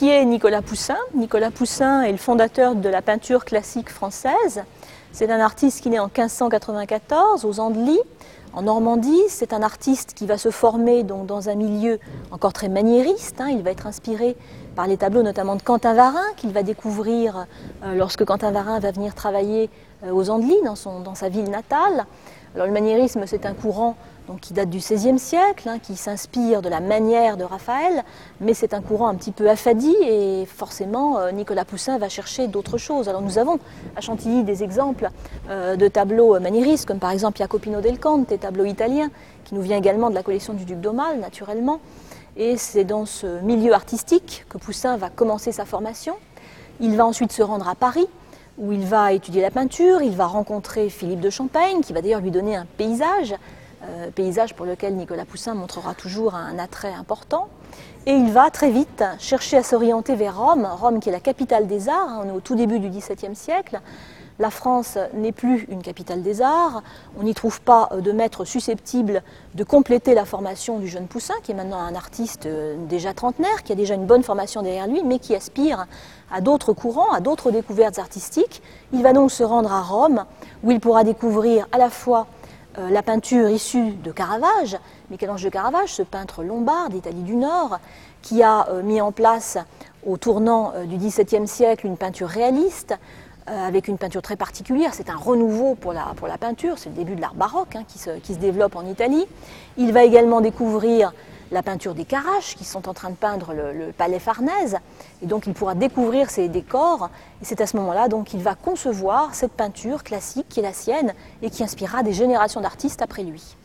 qui est Nicolas Poussin Nicolas Poussin est le fondateur de la peinture classique française. C'est un artiste qui naît en 1594 aux Andelys, en Normandie. C'est un artiste qui va se former donc, dans un milieu encore très maniériste. Hein. Il va être inspiré par les tableaux notamment de Quentin Varin, qu'il va découvrir euh, lorsque Quentin Varin va venir travailler euh, aux Andelys, dans, dans sa ville natale. Alors, le maniérisme, c'est un courant donc, qui date du XVIe siècle, hein, qui s'inspire de la manière de Raphaël, mais c'est un courant un petit peu affadi et forcément euh, Nicolas Poussin va chercher d'autres choses. Alors nous avons à Chantilly des exemples euh, de tableaux maniéristes, comme par exemple Jacopino del Conte, tableau italien, qui nous vient également de la collection du duc d'Aumale, naturellement. Et c'est dans ce milieu artistique que Poussin va commencer sa formation. Il va ensuite se rendre à Paris, où il va étudier la peinture, il va rencontrer Philippe de Champagne, qui va d'ailleurs lui donner un paysage, euh, paysage pour lequel Nicolas Poussin montrera toujours un attrait important. Et il va très vite chercher à s'orienter vers Rome, Rome qui est la capitale des arts, hein, on est au tout début du XVIIe siècle. La France n'est plus une capitale des arts, on n'y trouve pas euh, de maître susceptible de compléter la formation du jeune Poussin, qui est maintenant un artiste euh, déjà trentenaire, qui a déjà une bonne formation derrière lui, mais qui aspire à d'autres courants, à d'autres découvertes artistiques. Il va donc se rendre à Rome, où il pourra découvrir à la fois euh, la peinture issue de Caravage, Michel-Ange de Caravage, ce peintre lombard d'Italie du Nord, qui a euh, mis en place au tournant euh, du XVIIe siècle une peinture réaliste, avec une peinture très particulière. C'est un renouveau pour la, peinture, c'est le début de l'art baroque hein, qui, se, qui, se, développe en Italie. Il va également découvrir la peinture des Caraches, qui sont en train de peindre le, palais Farnèse. Et donc il pourra découvrir ces décors. Et c'est à ce moment-là qu'il va concevoir cette peinture classique qui est la sienne et qui inspirera des générations d'artistes après lui.